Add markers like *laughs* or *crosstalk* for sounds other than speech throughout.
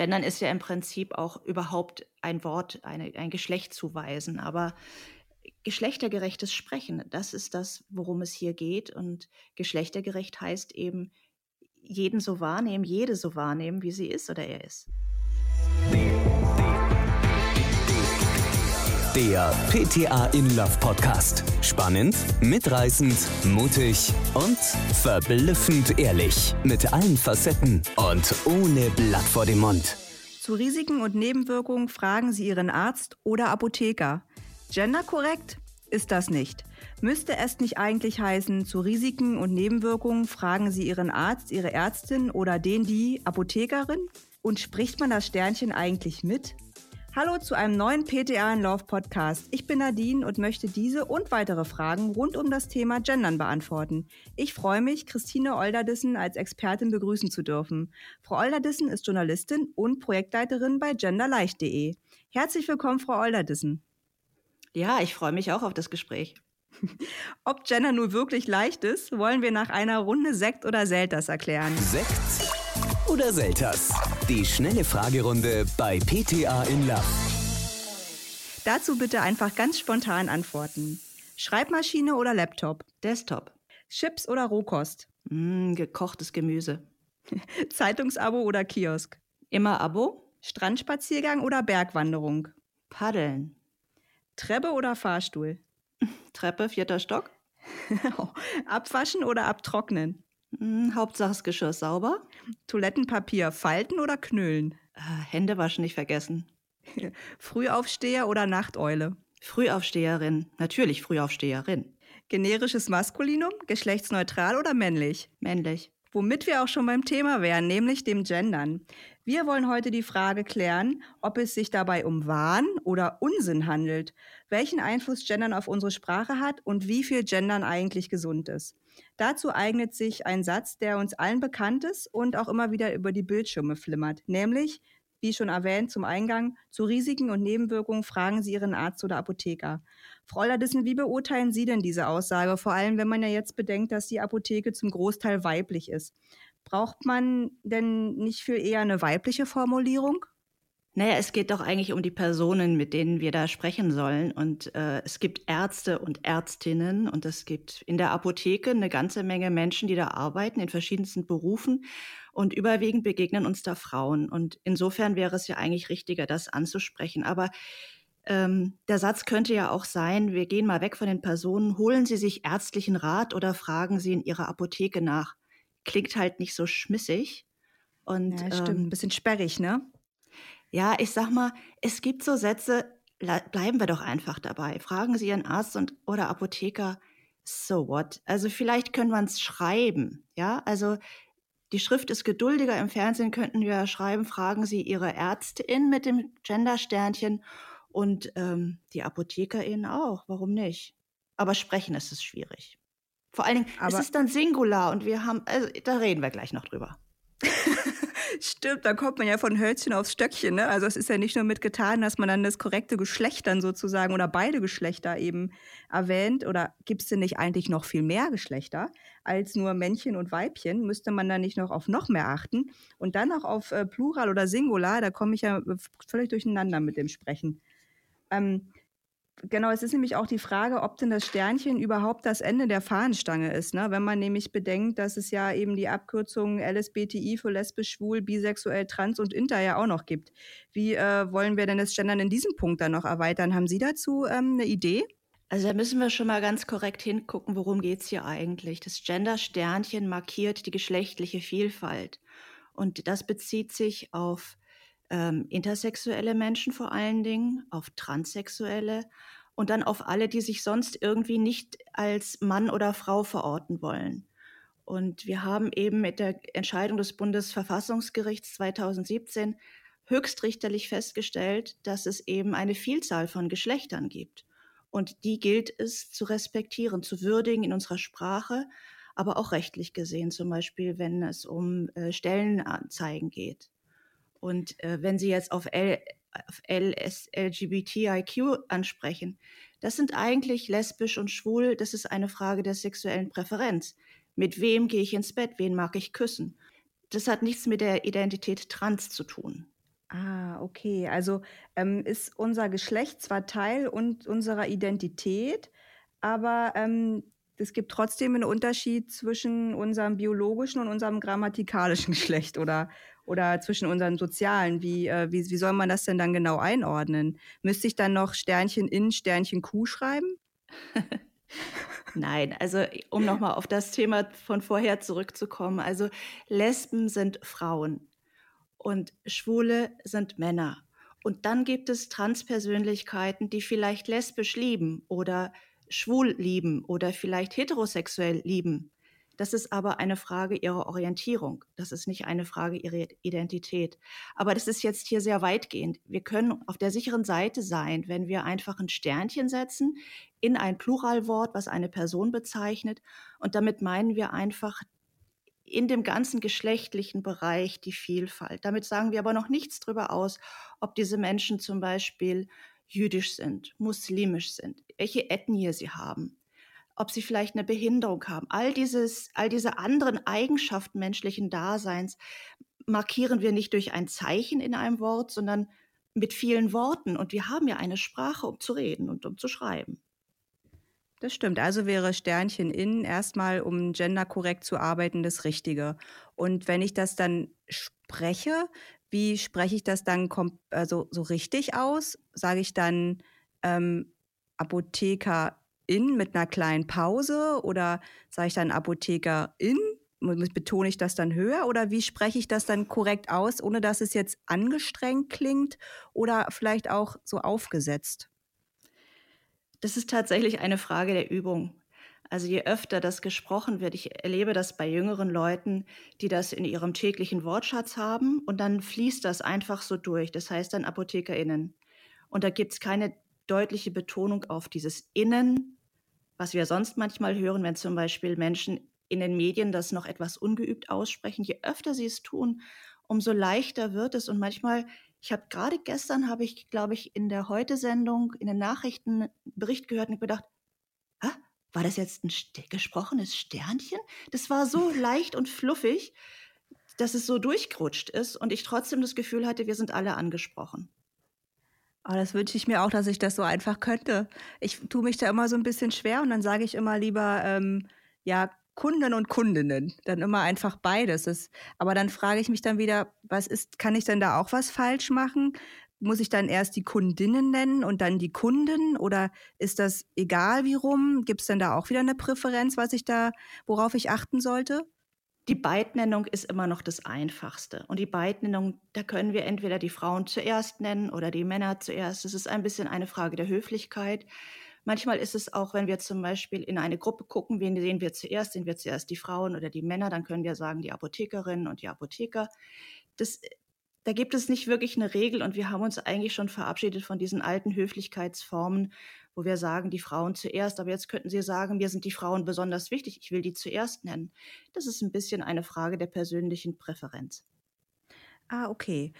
Gendern ist ja im Prinzip auch überhaupt ein Wort, eine, ein Geschlecht zuweisen. Aber geschlechtergerechtes Sprechen, das ist das, worum es hier geht. Und geschlechtergerecht heißt eben, jeden so wahrnehmen, jede so wahrnehmen, wie sie ist oder er ist. Der PTA in Love Podcast. Spannend, mitreißend, mutig und verblüffend ehrlich. Mit allen Facetten und ohne Blatt vor dem Mund. Zu Risiken und Nebenwirkungen fragen Sie Ihren Arzt oder Apotheker. Genderkorrekt ist das nicht. Müsste es nicht eigentlich heißen, zu Risiken und Nebenwirkungen fragen Sie Ihren Arzt, Ihre Ärztin oder den die Apothekerin? Und spricht man das Sternchen eigentlich mit? Hallo zu einem neuen PTA in Love Podcast. Ich bin Nadine und möchte diese und weitere Fragen rund um das Thema Gendern beantworten. Ich freue mich, Christine Olderdissen als Expertin begrüßen zu dürfen. Frau Olderdissen ist Journalistin und Projektleiterin bei genderleicht.de. Herzlich willkommen, Frau Olderdissen. Ja, ich freue mich auch auf das Gespräch. *laughs* Ob Gender nur wirklich leicht ist, wollen wir nach einer Runde Sekt oder Selters erklären. Sekt oder Selters? Die schnelle Fragerunde bei PTA in Love. Dazu bitte einfach ganz spontan antworten. Schreibmaschine oder Laptop? Desktop. Chips oder Rohkost? Mm, gekochtes Gemüse. *laughs* Zeitungsabo oder Kiosk? Immer Abo. Strandspaziergang oder Bergwanderung? Paddeln. Treppe oder Fahrstuhl? Treppe, vierter Stock. *laughs* Abwaschen oder abtrocknen? Hm, Hauptsache das Geschirr sauber. Toilettenpapier falten oder knüllen? Äh, Hände waschen nicht vergessen. *laughs* Frühaufsteher oder Nachteule? Frühaufsteherin. Natürlich Frühaufsteherin. Generisches Maskulinum, geschlechtsneutral oder männlich? Männlich. Womit wir auch schon beim Thema wären, nämlich dem Gendern. Wir wollen heute die Frage klären, ob es sich dabei um Wahn oder Unsinn handelt, welchen Einfluss Gendern auf unsere Sprache hat und wie viel Gendern eigentlich gesund ist. Dazu eignet sich ein Satz, der uns allen bekannt ist und auch immer wieder über die Bildschirme flimmert, nämlich wie schon erwähnt, zum Eingang, zu Risiken und Nebenwirkungen fragen Sie Ihren Arzt oder Apotheker. Frau Ladissen, wie beurteilen Sie denn diese Aussage? Vor allem, wenn man ja jetzt bedenkt, dass die Apotheke zum Großteil weiblich ist. Braucht man denn nicht für eher eine weibliche Formulierung? Naja, es geht doch eigentlich um die Personen, mit denen wir da sprechen sollen. Und äh, es gibt Ärzte und Ärztinnen und es gibt in der Apotheke eine ganze Menge Menschen, die da arbeiten in verschiedensten Berufen. Und überwiegend begegnen uns da Frauen. Und insofern wäre es ja eigentlich richtiger, das anzusprechen. Aber ähm, der Satz könnte ja auch sein, wir gehen mal weg von den Personen, holen Sie sich ärztlichen Rat oder fragen Sie in Ihrer Apotheke nach. Klingt halt nicht so schmissig. Und, ja, stimmt, ähm, ein bisschen sperrig, ne? Ja, ich sag mal, es gibt so Sätze, bleiben wir doch einfach dabei. Fragen Sie Ihren Arzt und, oder Apotheker, so what? Also vielleicht können wir es schreiben, ja? Also die Schrift ist geduldiger. Im Fernsehen könnten wir schreiben, fragen Sie Ihre Ärztin mit dem Gendersternchen und ähm, die Apothekerin auch. Warum nicht? Aber sprechen ist es schwierig. Vor allen Dingen, Aber es ist dann Singular und wir haben, also da reden wir gleich noch drüber. *laughs* Stimmt, da kommt man ja von Hölzchen aufs Stöckchen. Ne? Also es ist ja nicht nur mit getan, dass man dann das korrekte Geschlecht dann sozusagen oder beide Geschlechter eben erwähnt. Oder gibt es denn nicht eigentlich noch viel mehr Geschlechter als nur Männchen und Weibchen? Müsste man dann nicht noch auf noch mehr achten? Und dann auch auf äh, Plural oder Singular, da komme ich ja völlig durcheinander mit dem Sprechen. Ähm, Genau, es ist nämlich auch die Frage, ob denn das Sternchen überhaupt das Ende der Fahnenstange ist. Ne? Wenn man nämlich bedenkt, dass es ja eben die Abkürzungen LSBTI für lesbisch, schwul, bisexuell, trans und inter ja auch noch gibt. Wie äh, wollen wir denn das Gendern in diesem Punkt dann noch erweitern? Haben Sie dazu ähm, eine Idee? Also da müssen wir schon mal ganz korrekt hingucken, worum geht's hier eigentlich. Das Gender-Sternchen markiert die geschlechtliche Vielfalt. Und das bezieht sich auf ähm, intersexuelle Menschen vor allen Dingen, auf Transsexuelle und dann auf alle, die sich sonst irgendwie nicht als Mann oder Frau verorten wollen. Und wir haben eben mit der Entscheidung des Bundesverfassungsgerichts 2017 höchstrichterlich festgestellt, dass es eben eine Vielzahl von Geschlechtern gibt. Und die gilt es zu respektieren, zu würdigen in unserer Sprache, aber auch rechtlich gesehen, zum Beispiel wenn es um äh, Stellenanzeigen geht. Und äh, wenn Sie jetzt auf, L, auf LS, LGBTIQ ansprechen, das sind eigentlich lesbisch und schwul, das ist eine Frage der sexuellen Präferenz. Mit wem gehe ich ins Bett, wen mag ich küssen? Das hat nichts mit der Identität trans zu tun. Ah, okay. Also ähm, ist unser Geschlecht zwar Teil und unserer Identität, aber ähm, es gibt trotzdem einen Unterschied zwischen unserem biologischen und unserem grammatikalischen *laughs* Geschlecht oder, oder zwischen unseren sozialen. Wie, äh, wie, wie soll man das denn dann genau einordnen? Müsste ich dann noch Sternchen in, Sternchen Q schreiben? Nein, also um nochmal auf das Thema von vorher zurückzukommen. Also Lesben sind Frauen und Schwule sind Männer. Und dann gibt es Transpersönlichkeiten, die vielleicht lesbisch lieben oder schwul lieben oder vielleicht heterosexuell lieben. Das ist aber eine Frage ihrer Orientierung. Das ist nicht eine Frage ihrer Identität. Aber das ist jetzt hier sehr weitgehend. Wir können auf der sicheren Seite sein, wenn wir einfach ein Sternchen setzen in ein Pluralwort, was eine Person bezeichnet. Und damit meinen wir einfach in dem ganzen geschlechtlichen Bereich die Vielfalt. Damit sagen wir aber noch nichts darüber aus, ob diese Menschen zum Beispiel jüdisch sind, muslimisch sind, welche Ethnie sie haben, ob sie vielleicht eine Behinderung haben. All, dieses, all diese anderen Eigenschaften menschlichen Daseins markieren wir nicht durch ein Zeichen in einem Wort, sondern mit vielen Worten. Und wir haben ja eine Sprache, um zu reden und um zu schreiben. Das stimmt. Also wäre Sternchen in erstmal, um genderkorrekt zu arbeiten, das Richtige. Und wenn ich das dann spreche, wie spreche ich das dann also so richtig aus? Sage ich dann ähm, Apothekerin mit einer kleinen Pause oder sage ich dann Apothekerin? Betone ich das dann höher oder wie spreche ich das dann korrekt aus, ohne dass es jetzt angestrengt klingt oder vielleicht auch so aufgesetzt? Das ist tatsächlich eine Frage der Übung. Also je öfter das gesprochen wird, ich erlebe das bei jüngeren Leuten, die das in ihrem täglichen Wortschatz haben und dann fließt das einfach so durch. Das heißt dann ApothekerInnen. Und da gibt es keine deutliche Betonung auf dieses Innen, was wir sonst manchmal hören, wenn zum Beispiel Menschen in den Medien das noch etwas ungeübt aussprechen. Je öfter sie es tun, umso leichter wird es. Und manchmal ich habe gerade gestern, habe ich, glaube ich, in der Heute-Sendung, in den Nachrichten einen Bericht gehört und gedacht, Hä? war das jetzt ein gesprochenes Sternchen? Das war so *laughs* leicht und fluffig, dass es so durchgerutscht ist und ich trotzdem das Gefühl hatte, wir sind alle angesprochen. Oh, das wünsche ich mir auch, dass ich das so einfach könnte. Ich tue mich da immer so ein bisschen schwer und dann sage ich immer lieber, ähm, ja, Kunden und Kundinnen. Dann immer einfach beides. Das, aber dann frage ich mich dann wieder, was ist, kann ich denn da auch was falsch machen? Muss ich dann erst die Kundinnen nennen und dann die Kunden? Oder ist das egal wie rum? Gibt es denn da auch wieder eine Präferenz, was ich da, worauf ich achten sollte? Die Beidnennung ist immer noch das Einfachste. Und die Beidnennung, da können wir entweder die Frauen zuerst nennen oder die Männer zuerst. Das ist ein bisschen eine Frage der Höflichkeit. Manchmal ist es auch, wenn wir zum Beispiel in eine Gruppe gucken, wen sehen wir zuerst? Sehen wir zuerst die Frauen oder die Männer? Dann können wir sagen, die Apothekerinnen und die Apotheker. Das, da gibt es nicht wirklich eine Regel und wir haben uns eigentlich schon verabschiedet von diesen alten Höflichkeitsformen, wo wir sagen, die Frauen zuerst. Aber jetzt könnten Sie sagen, mir sind die Frauen besonders wichtig, ich will die zuerst nennen. Das ist ein bisschen eine Frage der persönlichen Präferenz. Ah, okay.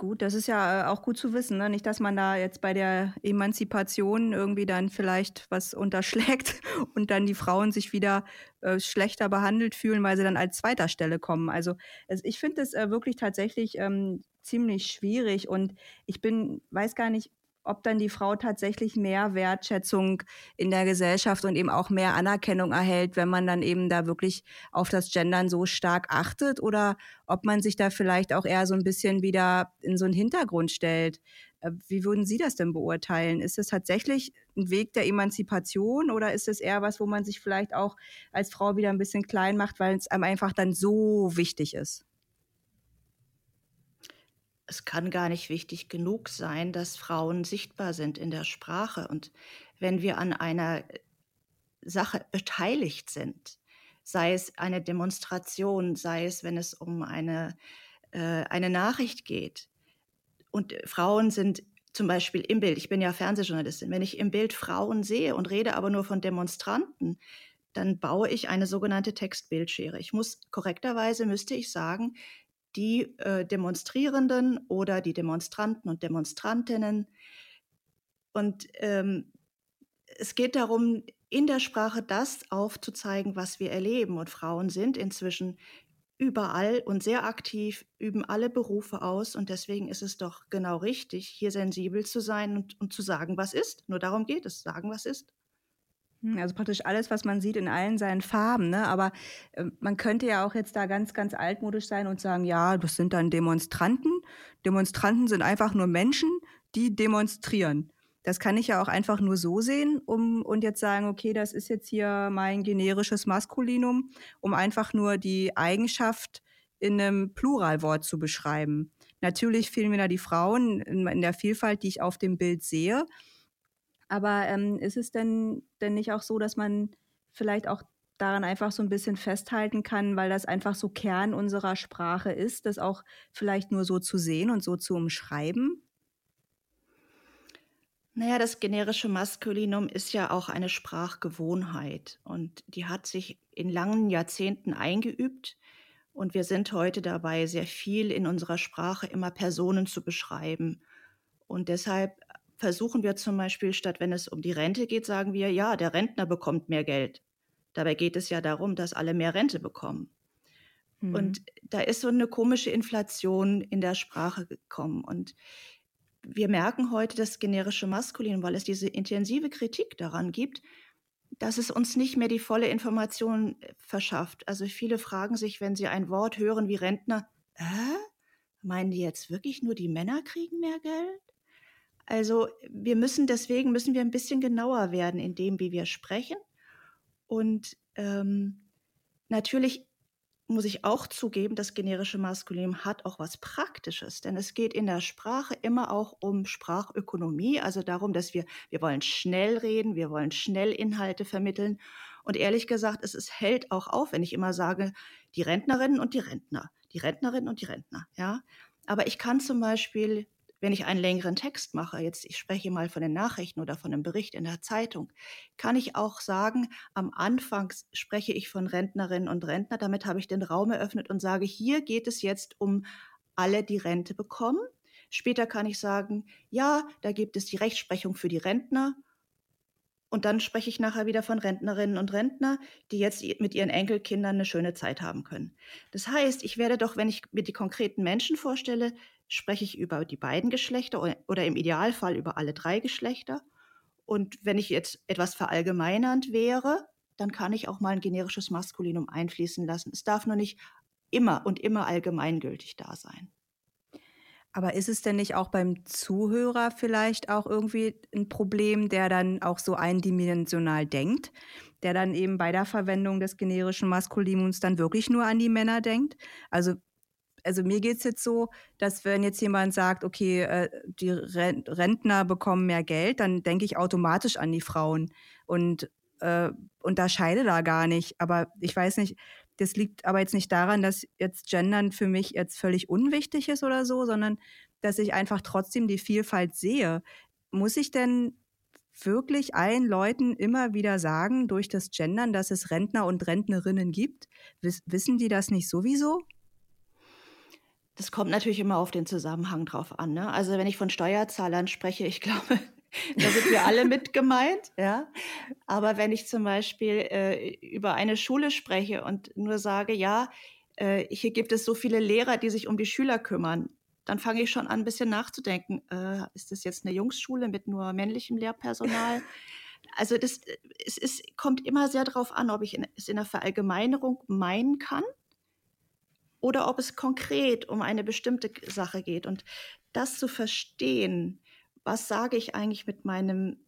Gut, das ist ja äh, auch gut zu wissen. Ne? Nicht, dass man da jetzt bei der Emanzipation irgendwie dann vielleicht was unterschlägt *laughs* und dann die Frauen sich wieder äh, schlechter behandelt fühlen, weil sie dann als zweiter Stelle kommen. Also es, ich finde es äh, wirklich tatsächlich ähm, ziemlich schwierig und ich bin, weiß gar nicht, ob dann die Frau tatsächlich mehr Wertschätzung in der Gesellschaft und eben auch mehr Anerkennung erhält, wenn man dann eben da wirklich auf das Gendern so stark achtet oder ob man sich da vielleicht auch eher so ein bisschen wieder in so einen Hintergrund stellt. Äh, wie würden Sie das denn beurteilen? Ist es tatsächlich ein Weg der Emanzipation oder ist es eher was, wo man sich vielleicht auch als Frau wieder ein bisschen klein macht, weil es einem einfach dann so wichtig ist? Es kann gar nicht wichtig genug sein, dass Frauen sichtbar sind in der Sprache. Und wenn wir an einer Sache beteiligt sind, sei es eine Demonstration, sei es, wenn es um eine, äh, eine Nachricht geht, und Frauen sind zum Beispiel im Bild, ich bin ja Fernsehjournalistin, wenn ich im Bild Frauen sehe und rede aber nur von Demonstranten, dann baue ich eine sogenannte Textbildschere. Ich muss korrekterweise müsste ich sagen, die äh, Demonstrierenden oder die Demonstranten und Demonstrantinnen. Und ähm, es geht darum, in der Sprache das aufzuzeigen, was wir erleben. Und Frauen sind inzwischen überall und sehr aktiv, üben alle Berufe aus und deswegen ist es doch genau richtig, hier sensibel zu sein und, und zu sagen, was ist. Nur darum geht es, sagen, was ist. Hm, also praktisch alles, was man sieht in allen seinen Farben. Ne? Aber äh, man könnte ja auch jetzt da ganz, ganz altmodisch sein und sagen, ja, das sind dann Demonstranten. Demonstranten sind einfach nur Menschen, die demonstrieren. Das kann ich ja auch einfach nur so sehen, um und jetzt sagen, okay, das ist jetzt hier mein generisches Maskulinum, um einfach nur die Eigenschaft in einem Pluralwort zu beschreiben. Natürlich fehlen mir da die Frauen in, in der Vielfalt, die ich auf dem Bild sehe. Aber ähm, ist es denn, denn nicht auch so, dass man vielleicht auch daran einfach so ein bisschen festhalten kann, weil das einfach so Kern unserer Sprache ist, das auch vielleicht nur so zu sehen und so zu umschreiben? Naja, das generische Maskulinum ist ja auch eine Sprachgewohnheit und die hat sich in langen Jahrzehnten eingeübt. Und wir sind heute dabei, sehr viel in unserer Sprache immer Personen zu beschreiben. Und deshalb versuchen wir zum Beispiel, statt wenn es um die Rente geht, sagen wir, ja, der Rentner bekommt mehr Geld. Dabei geht es ja darum, dass alle mehr Rente bekommen. Mhm. Und da ist so eine komische Inflation in der Sprache gekommen. Und wir merken heute das generische Maskulin, weil es diese intensive Kritik daran gibt, dass es uns nicht mehr die volle Information äh, verschafft. Also viele fragen sich, wenn sie ein Wort hören wie Rentner, äh, meinen die jetzt wirklich nur die Männer kriegen mehr Geld? Also wir müssen deswegen müssen wir ein bisschen genauer werden in dem, wie wir sprechen. Und ähm, natürlich muss ich auch zugeben, das generische Maskulinum hat auch was Praktisches, denn es geht in der Sprache immer auch um Sprachökonomie, also darum, dass wir, wir wollen schnell reden, wir wollen schnell Inhalte vermitteln. Und ehrlich gesagt, es, es hält auch auf, wenn ich immer sage, die Rentnerinnen und die Rentner, die Rentnerinnen und die Rentner, ja. Aber ich kann zum Beispiel wenn ich einen längeren Text mache, jetzt ich spreche mal von den Nachrichten oder von einem Bericht in der Zeitung, kann ich auch sagen, am Anfang spreche ich von Rentnerinnen und Rentner, damit habe ich den Raum eröffnet und sage, hier geht es jetzt um alle, die Rente bekommen. Später kann ich sagen, ja, da gibt es die Rechtsprechung für die Rentner und dann spreche ich nachher wieder von Rentnerinnen und Rentner, die jetzt mit ihren Enkelkindern eine schöne Zeit haben können. Das heißt, ich werde doch, wenn ich mir die konkreten Menschen vorstelle, spreche ich über die beiden Geschlechter oder im Idealfall über alle drei Geschlechter. Und wenn ich jetzt etwas verallgemeinernd wäre, dann kann ich auch mal ein generisches Maskulinum einfließen lassen. Es darf nur nicht immer und immer allgemeingültig da sein. Aber ist es denn nicht auch beim Zuhörer vielleicht auch irgendwie ein Problem, der dann auch so eindimensional denkt, der dann eben bei der Verwendung des generischen Maskulinums dann wirklich nur an die Männer denkt? Also also mir geht es jetzt so, dass wenn jetzt jemand sagt, okay, äh, die Rentner bekommen mehr Geld, dann denke ich automatisch an die Frauen und äh, unterscheide da gar nicht. Aber ich weiß nicht, das liegt aber jetzt nicht daran, dass jetzt Gendern für mich jetzt völlig unwichtig ist oder so, sondern dass ich einfach trotzdem die Vielfalt sehe. Muss ich denn wirklich allen Leuten immer wieder sagen, durch das Gendern, dass es Rentner und Rentnerinnen gibt? Wiss wissen die das nicht sowieso? Das kommt natürlich immer auf den Zusammenhang drauf an. Ne? Also wenn ich von Steuerzahlern spreche, ich glaube, *laughs* da sind wir alle mit gemeint, ja. Aber wenn ich zum Beispiel äh, über eine Schule spreche und nur sage, ja, äh, hier gibt es so viele Lehrer, die sich um die Schüler kümmern, dann fange ich schon an, ein bisschen nachzudenken. Äh, ist das jetzt eine Jungsschule mit nur männlichem Lehrpersonal? Also das, es ist, kommt immer sehr darauf an, ob ich in, es in der Verallgemeinerung meinen kann oder ob es konkret um eine bestimmte Sache geht. Und das zu verstehen, was sage ich eigentlich mit meinem,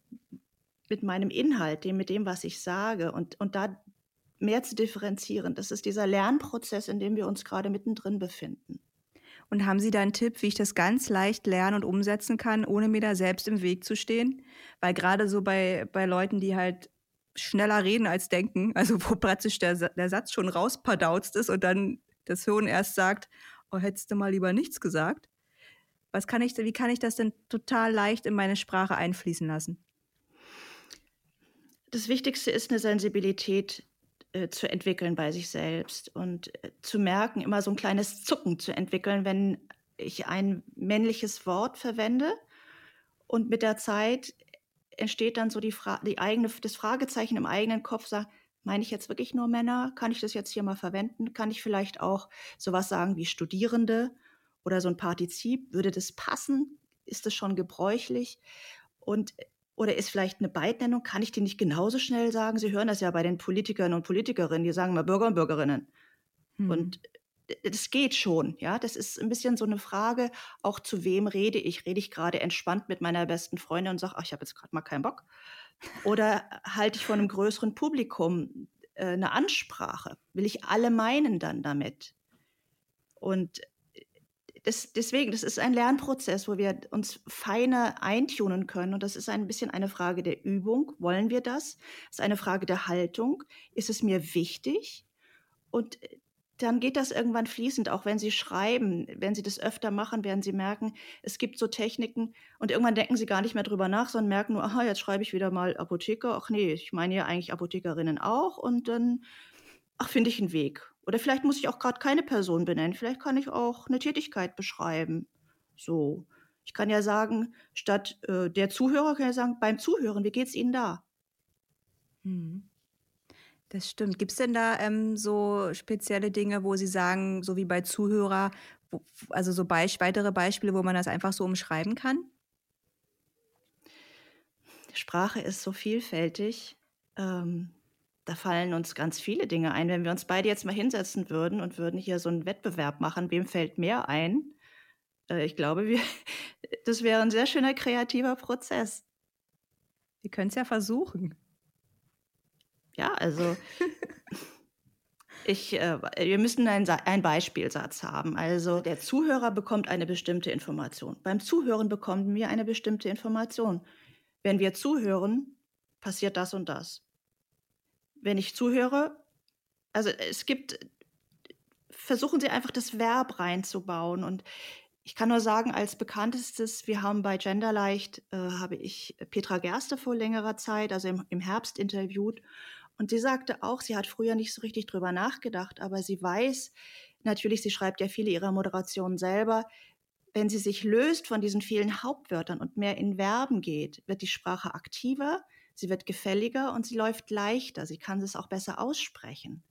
mit meinem Inhalt, dem, mit dem, was ich sage und, und da mehr zu differenzieren. Das ist dieser Lernprozess, in dem wir uns gerade mittendrin befinden. Und haben Sie da einen Tipp, wie ich das ganz leicht lernen und umsetzen kann, ohne mir da selbst im Weg zu stehen? Weil gerade so bei, bei Leuten, die halt schneller reden als denken, also wo praktisch der, der Satz schon rauspadauzt ist und dann Hirn erst sagt, oh, hättest du mal lieber nichts gesagt, was kann ich, wie kann ich das denn total leicht in meine Sprache einfließen lassen? Das Wichtigste ist eine Sensibilität äh, zu entwickeln bei sich selbst und äh, zu merken, immer so ein kleines Zucken zu entwickeln, wenn ich ein männliches Wort verwende und mit der Zeit entsteht dann so die, Fra die eigene, das Fragezeichen im eigenen Kopf, sagt, Meine ich jetzt wirklich nur Männer? Kann ich das jetzt hier mal verwenden? Kann ich vielleicht auch sowas sagen wie Studierende oder so ein Partizip? Würde das passen? Ist das schon gebräuchlich? Und oder ist vielleicht eine Beidnennung? Kann ich die nicht genauso schnell sagen? Sie hören das ja bei den Politikern und Politikerinnen, die sagen mal Bürger und Bürgerinnen. Hm. Und das geht schon, ja. Das ist ein bisschen so eine Frage, auch zu wem rede ich? Rede ich gerade entspannt mit meiner besten Freundin und sage, ach, ich habe jetzt gerade mal keinen Bock? Oder halte ich vor einem größeren Publikum äh, eine Ansprache? Will ich alle meinen dann damit? Und das, deswegen, das ist ein Lernprozess, wo wir uns feiner eintunen können. Und das ist ein bisschen eine Frage der Übung. Wollen wir das? Das ist eine Frage der Haltung. Ist es mir wichtig? Und dann geht das irgendwann fließend, auch wenn Sie schreiben. Wenn Sie das öfter machen, werden Sie merken, es gibt so Techniken und irgendwann denken Sie gar nicht mehr drüber nach, sondern merken nur, aha, jetzt schreibe ich wieder mal Apotheker. Ach nee, ich meine ja eigentlich Apothekerinnen auch und dann, ach, finde ich einen Weg. Oder vielleicht muss ich auch gerade keine Person benennen. Vielleicht kann ich auch eine Tätigkeit beschreiben. So. Ich kann ja sagen, statt äh, der Zuhörer kann ich sagen, beim Zuhören, wie geht es Ihnen da? Hm. Das stimmt. Gibt es denn da ähm, so spezielle Dinge, wo Sie sagen, so wie bei Zuhörer, wo, also so Beisp weitere Beispiele, wo man das einfach so umschreiben kann? Sprache ist so vielfältig. Ähm, da fallen uns ganz viele Dinge ein. Wenn wir uns beide jetzt mal hinsetzen würden und würden hier so einen Wettbewerb machen, wem fällt mehr ein? Äh, ich glaube, wir, *laughs* das wäre ein sehr schöner kreativer Prozess. Wir können es ja versuchen. Ja, also ich, äh, wir müssen einen, einen Beispielsatz haben. Also der Zuhörer bekommt eine bestimmte Information. Beim Zuhören bekommen wir eine bestimmte Information. Wenn wir zuhören, passiert das und das. Wenn ich zuhöre, also es gibt, versuchen Sie einfach das Verb reinzubauen und ich kann nur sagen, als bekanntestes, wir haben bei Genderleicht, äh, habe ich Petra Gerste vor längerer Zeit, also im, im Herbst interviewt und sie sagte auch, sie hat früher nicht so richtig drüber nachgedacht, aber sie weiß, natürlich, sie schreibt ja viele ihrer Moderationen selber, wenn sie sich löst von diesen vielen Hauptwörtern und mehr in Verben geht, wird die Sprache aktiver, sie wird gefälliger und sie läuft leichter, sie kann es auch besser aussprechen.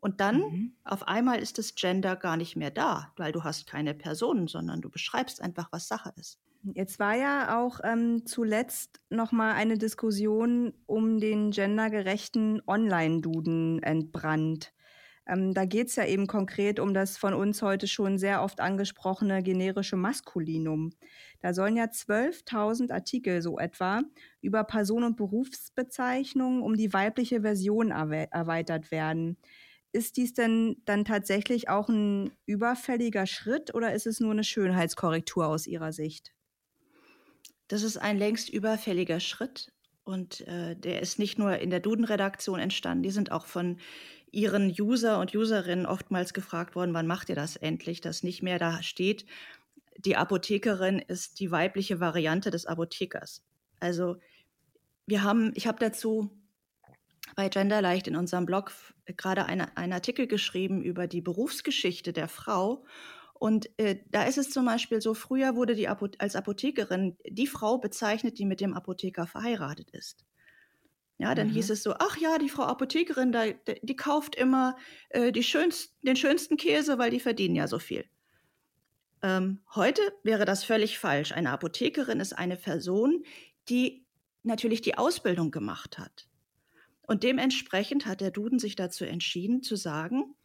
Und dann mhm. auf einmal ist das Gender gar nicht mehr da, weil du hast keine Personen, sondern du beschreibst einfach, was Sache ist. Jetzt war ja auch ähm, zuletzt noch mal eine Diskussion um den gendergerechten Online-Duden entbrannt. Ähm, da geht es ja eben konkret um das von uns heute schon sehr oft angesprochene generische Maskulinum. Da sollen ja 12.000 Artikel so etwa über Person- und Berufsbezeichnungen um die weibliche Version erweitert werden. Ist dies denn dann tatsächlich auch ein überfälliger Schritt oder ist es nur eine Schönheitskorrektur aus Ihrer Sicht? Das ist ein längst überfälliger Schritt und äh, der ist nicht nur in der Duden-Redaktion entstanden, die sind auch von ihren User und Userinnen oftmals gefragt worden, wann macht ihr das endlich, dass nicht mehr da steht, die Apothekerin ist die weibliche Variante des Apothekers. Also wir haben, ich habe dazu bei Genderleicht in unserem Blog gerade eine, einen Artikel geschrieben über die Berufsgeschichte der Frau und äh, da ist es zum Beispiel so, früher wurde die Apo als Apothekerin die Frau bezeichnet, die mit dem Apotheker verheiratet ist. Ja, dann mhm. hieß es so, ach ja, die Frau Apothekerin, da, die kauft immer äh, die schönst, den schönsten Käse, weil die verdienen ja so viel. Ähm, heute wäre das völlig falsch. Eine Apothekerin ist eine Person, die natürlich die Ausbildung gemacht hat. Und dementsprechend hat der Duden sich dazu entschieden zu sagen,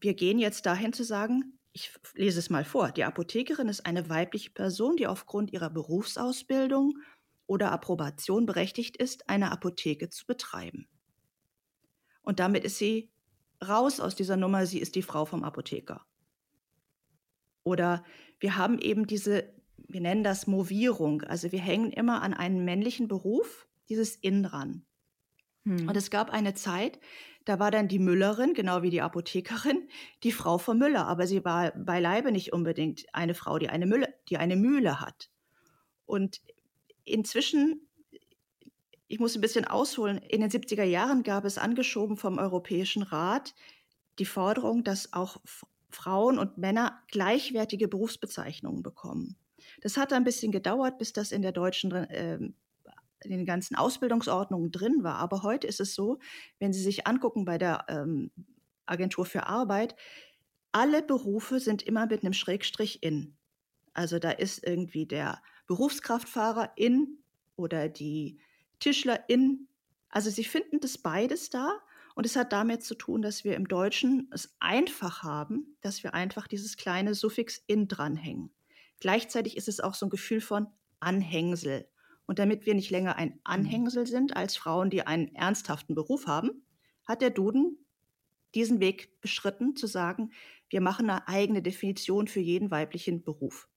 wir gehen jetzt dahin zu sagen, ich lese es mal vor. Die Apothekerin ist eine weibliche Person, die aufgrund ihrer Berufsausbildung oder Approbation berechtigt ist, eine Apotheke zu betreiben. Und damit ist sie raus aus dieser Nummer, sie ist die Frau vom Apotheker. Oder wir haben eben diese, wir nennen das Movierung, also wir hängen immer an einen männlichen Beruf, dieses In dran. Hm. Und es gab eine Zeit, da war dann die Müllerin, genau wie die Apothekerin, die Frau vom Müller. Aber sie war beileibe nicht unbedingt eine Frau, die eine, Mülle, die eine Mühle hat. Und inzwischen, ich muss ein bisschen ausholen, in den 70er Jahren gab es angeschoben vom Europäischen Rat die Forderung, dass auch Frauen und Männer gleichwertige Berufsbezeichnungen bekommen. Das hat ein bisschen gedauert, bis das in der deutschen äh, in den ganzen Ausbildungsordnungen drin war. Aber heute ist es so, wenn Sie sich angucken bei der ähm, Agentur für Arbeit, alle Berufe sind immer mit einem Schrägstrich in. Also da ist irgendwie der Berufskraftfahrer in oder die Tischler in. Also Sie finden das beides da. Und es hat damit zu tun, dass wir im Deutschen es einfach haben, dass wir einfach dieses kleine Suffix in dranhängen. Gleichzeitig ist es auch so ein Gefühl von Anhängsel. Und damit wir nicht länger ein mhm. Anhängsel sind als Frauen, die einen ernsthaften Beruf haben, hat der Duden diesen Weg beschritten, zu sagen, wir machen eine eigene Definition für jeden weiblichen Beruf.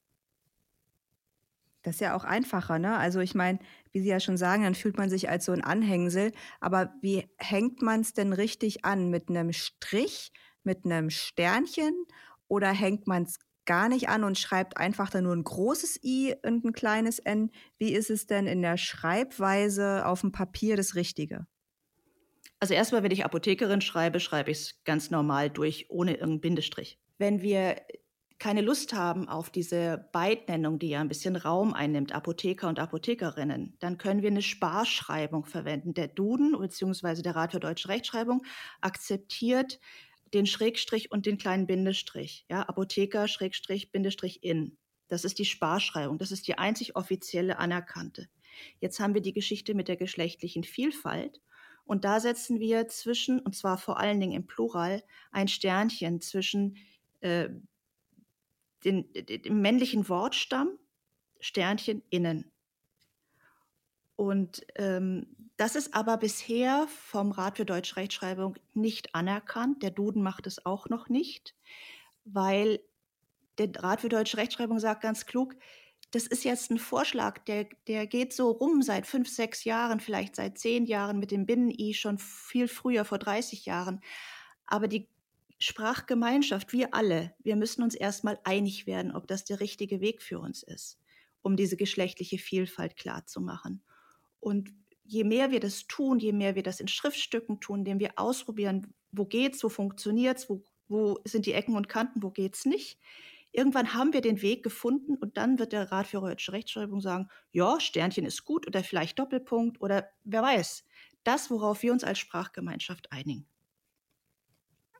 Das ist ja auch einfacher, ne? Also ich meine, wie Sie ja schon sagen, dann fühlt man sich als so ein Anhängsel. Aber wie hängt man es denn richtig an? Mit einem Strich, mit einem Sternchen oder hängt man es gar nicht an und schreibt einfach dann nur ein großes I und ein kleines N? Wie ist es denn in der Schreibweise auf dem Papier das Richtige? Also erstmal, wenn ich Apothekerin schreibe, schreibe ich es ganz normal durch, ohne irgendeinen Bindestrich. Wenn wir keine Lust haben auf diese Beidnennung, die ja ein bisschen Raum einnimmt, Apotheker und Apothekerinnen, dann können wir eine Sparschreibung verwenden. Der Duden bzw. der Rat für deutsche Rechtschreibung akzeptiert den Schrägstrich und den kleinen Bindestrich. Ja, Apotheker, Schrägstrich, Bindestrich in. Das ist die Sparschreibung. Das ist die einzig offizielle anerkannte. Jetzt haben wir die Geschichte mit der geschlechtlichen Vielfalt. Und da setzen wir zwischen, und zwar vor allen Dingen im Plural, ein Sternchen zwischen äh, den, den männlichen Wortstamm, Sternchen innen. Und ähm, das ist aber bisher vom Rat für Deutsche Rechtschreibung nicht anerkannt. Der Duden macht es auch noch nicht, weil der Rat für Deutsche Rechtschreibung sagt ganz klug, das ist jetzt ein Vorschlag, der, der geht so rum seit fünf, sechs Jahren, vielleicht seit zehn Jahren mit dem Binnen-I, schon viel früher, vor 30 Jahren. Aber die Sprachgemeinschaft, wir alle, wir müssen uns erstmal einig werden, ob das der richtige Weg für uns ist, um diese geschlechtliche Vielfalt klarzumachen. Und je mehr wir das tun, je mehr wir das in Schriftstücken tun, indem wir ausprobieren, wo geht's, wo funktioniert's, wo, wo sind die Ecken und Kanten, wo geht's nicht. Irgendwann haben wir den Weg gefunden und dann wird der Rat für deutsche Rechtschreibung sagen, ja, Sternchen ist gut oder vielleicht Doppelpunkt oder wer weiß. Das, worauf wir uns als Sprachgemeinschaft einigen.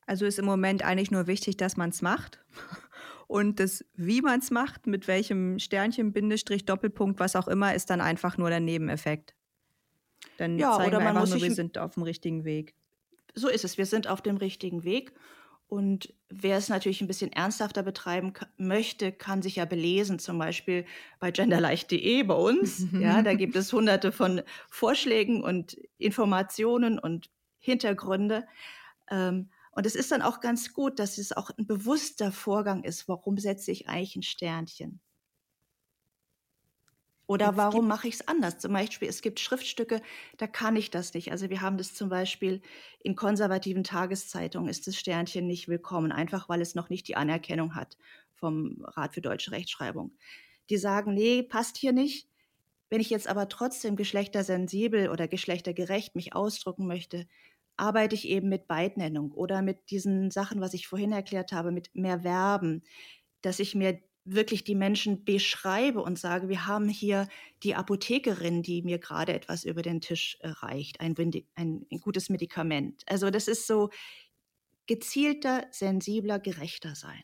Also ist im Moment eigentlich nur wichtig, dass man es macht. *laughs* Und das, wie man es macht, mit welchem Sternchen, Bindestrich, Doppelpunkt, was auch immer, ist dann einfach nur der Nebeneffekt. Dann ja, zeigen oder wir einfach nur, wir sind auf dem richtigen Weg. So ist es, wir sind auf dem richtigen Weg. Und wer es natürlich ein bisschen ernsthafter betreiben möchte, kann sich ja belesen, zum Beispiel bei genderleicht.de bei uns. *laughs* ja, da gibt es hunderte von Vorschlägen und Informationen und Hintergründe. Ähm, und es ist dann auch ganz gut, dass es auch ein bewusster Vorgang ist, warum setze ich eigentlich ein Sternchen? Oder warum mache ich es anders? Zum Beispiel, es gibt Schriftstücke, da kann ich das nicht. Also wir haben das zum Beispiel in konservativen Tageszeitungen ist das Sternchen nicht willkommen, einfach weil es noch nicht die Anerkennung hat vom Rat für deutsche Rechtschreibung. Die sagen, nee, passt hier nicht. Wenn ich jetzt aber trotzdem geschlechtersensibel oder geschlechtergerecht mich ausdrücken möchte, arbeite ich eben mit Beidnennung oder mit diesen Sachen, was ich vorhin erklärt habe, mit mehr Verben, dass ich mir wirklich die Menschen beschreibe und sage, wir haben hier die Apothekerin, die mir gerade etwas über den Tisch reicht, ein, ein, ein gutes Medikament. Also das ist so gezielter, sensibler, gerechter sein.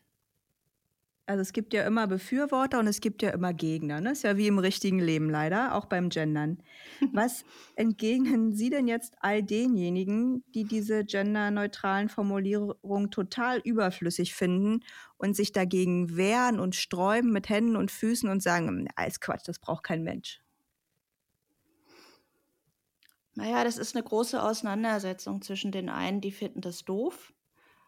Also es gibt ja immer Befürworter und es gibt ja immer Gegner. Ne? Ist ja wie im richtigen Leben leider, auch beim Gendern. *laughs* Was entgegnen Sie denn jetzt all denjenigen, die diese genderneutralen Formulierungen total überflüssig finden und sich dagegen wehren und sträuben mit Händen und Füßen und sagen, alles Quatsch, das braucht kein Mensch? Naja, das ist eine große Auseinandersetzung zwischen den einen, die finden das doof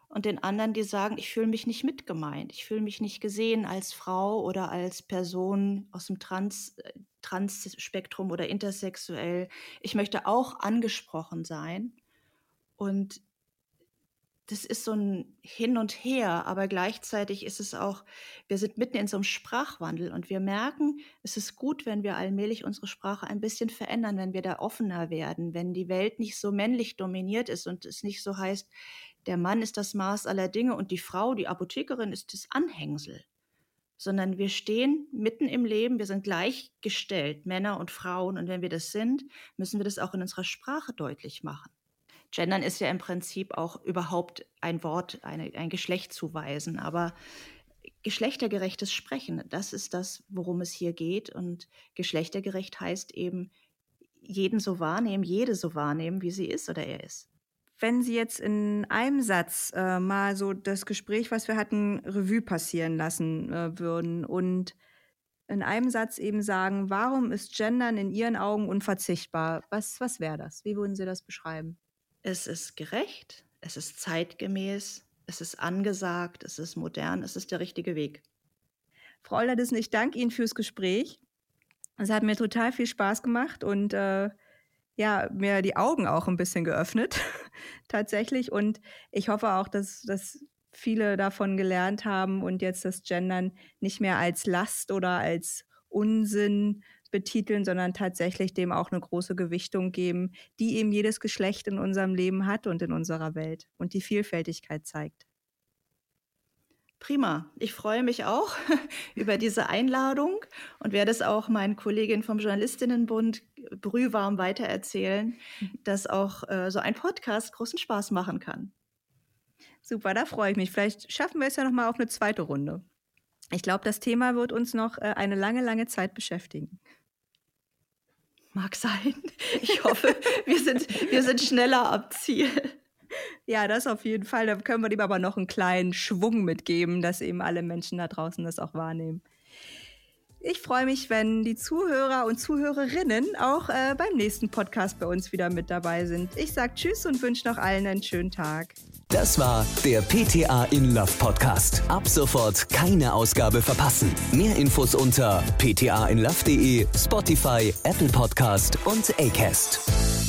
und den anderen, die sagen, ich fühle mich nicht mitgemeint, ich fühle mich nicht gesehen als Frau oder als Person aus dem Trans, Trans-Spektrum oder intersexuell. Ich möchte auch angesprochen sein. Und das ist so ein Hin und Her, aber gleichzeitig ist es auch, wir sind mitten in so einem Sprachwandel und wir merken, es ist gut, wenn wir allmählich unsere Sprache ein bisschen verändern, wenn wir da offener werden, wenn die Welt nicht so männlich dominiert ist und es nicht so heißt, der Mann ist das Maß aller Dinge und die Frau, die Apothekerin, ist das Anhängsel. sondern wir stehen mitten im Leben, wir sind gleichgestellt, Männer und Frauen. Und wenn wir das sind, müssen wir das auch in unserer Sprache deutlich machen. Gendern ist ja im Prinzip auch überhaupt ein Wort, eine, ein Geschlecht zuweisen, aber geschlechtergerechtes Sprechen, das ist das, worum es hier geht. Und geschlechtergerecht heißt eben, jeden so wahrnehmen, jede so wahrnehmen, wie sie ist oder er ist. Wenn Sie jetzt in einem Satz äh, mal so das Gespräch, was wir hatten, Revue passieren lassen äh, würden und in einem Satz eben sagen, warum ist Gendern in Ihren Augen unverzichtbar? Was, was wäre das? Wie würden Sie das beschreiben? Es ist gerecht, es ist zeitgemäß, es ist angesagt, es ist modern, es ist der richtige Weg. Frau Olderdissen, ich danke Ihnen fürs Gespräch. Es hat mir total viel Spaß gemacht und äh, ja, mir die Augen auch ein bisschen geöffnet, *laughs* tatsächlich. Und ich hoffe auch, dass, dass viele davon gelernt haben und jetzt das Gendern nicht mehr als Last oder als Unsinn betiteln, sondern tatsächlich dem auch eine große Gewichtung geben, die eben jedes Geschlecht in unserem Leben hat und in unserer Welt und die Vielfältigkeit zeigt. Prima. Ich freue mich auch *laughs* über diese Einladung und werde es auch meinen Kolleginnen vom Journalistinnenbund brühwarm weitererzählen, dass auch äh, so ein Podcast großen Spaß machen kann. Super, da freue ich mich. Vielleicht schaffen wir es ja noch mal auf eine zweite Runde. Ich glaube, das Thema wird uns noch äh, eine lange, lange Zeit beschäftigen. Mag sein. Ich hoffe, wir, sind, wir sind schneller am Ziel. Ja, das auf jeden Fall. Da können wir dem aber noch einen kleinen Schwung mitgeben, dass eben alle Menschen da draußen das auch wahrnehmen. Ich freue mich, wenn die Zuhörer und Zuhörerinnen auch äh, beim nächsten Podcast bei uns wieder mit dabei sind. Ich sage Tschüss und wünsche noch allen einen schönen Tag. Das war der PTA in Love Podcast. Ab sofort keine Ausgabe verpassen. Mehr Infos unter ptainlove.de, Spotify, Apple Podcast und Acast.